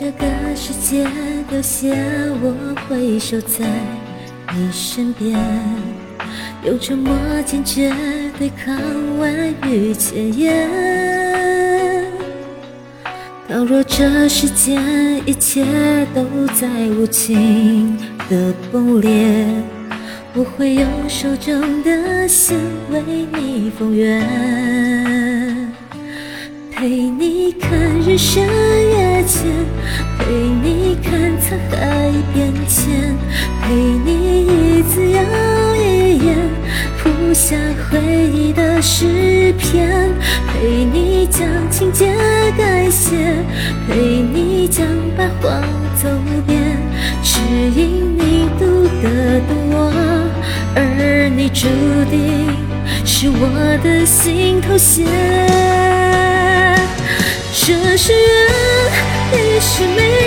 这个世界丢下我，会守在你身边，用沉默坚决对抗万语千言。倘若这世间一切都在无情的崩裂，我会用手中的线为你缝缘，陪你看日升，沧海变迁，陪你一字又一眼谱下回忆的诗篇，陪你将情节改写，陪你将白话走遍，只因你读得懂我，而你注定是我的心头血。这是缘，也是命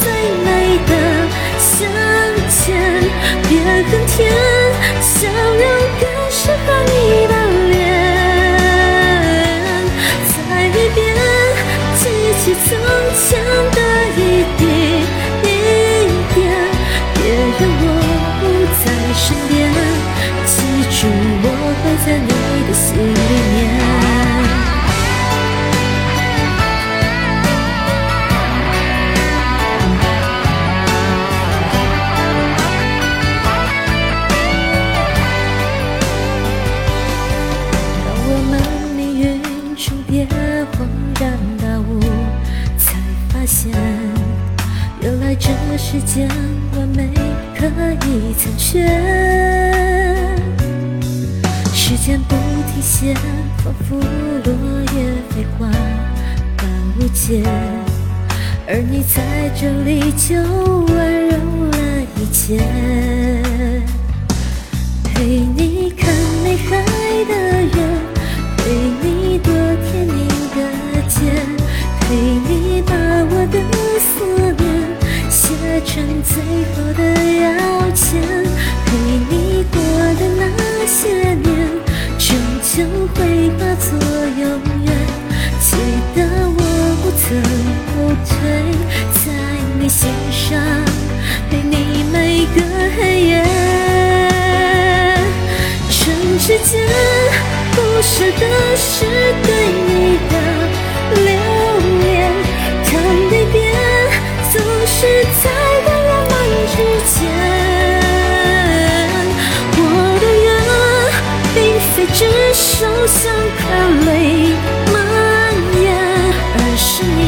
最美的相见，别恨天，笑容更适合你的脸。再一遍，记起从前的一滴一点，别让我不在身边，记住我会在你的心恍然大悟，才发现，原来这世间完美可以残缺。时间不停歇，仿佛落叶飞花般无解，而你在这里就温柔了一切。陪你看都会化作永远。记得我不曾后退，在你心上陪你每个黑夜。唇齿间不舍的是手相看泪蔓延，而是你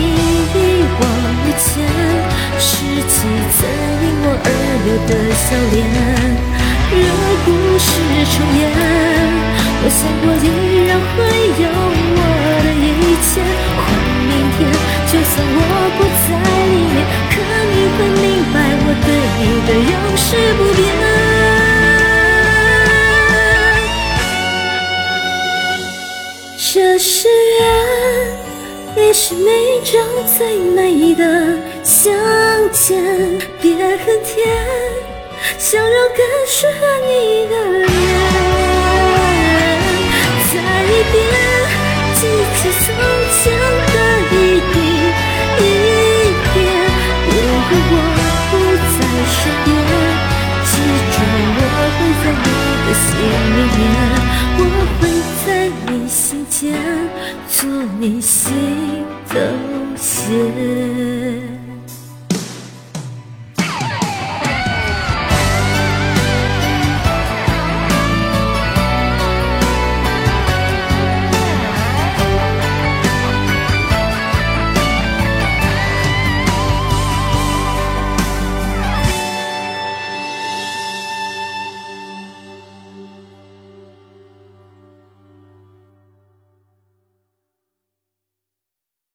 一往无前，拾起曾因我而流的笑脸。若故事重演，我想我依然会有我的一切。换明天，就算我不在里面，可你会明白我对你的永世不变。也是命中最美的相见。别恨天。笑容更适合你的脸，再一遍记起从前的一滴一点，别让我不在身边，记住我会在你的心里面，我会在你心间做你心头血。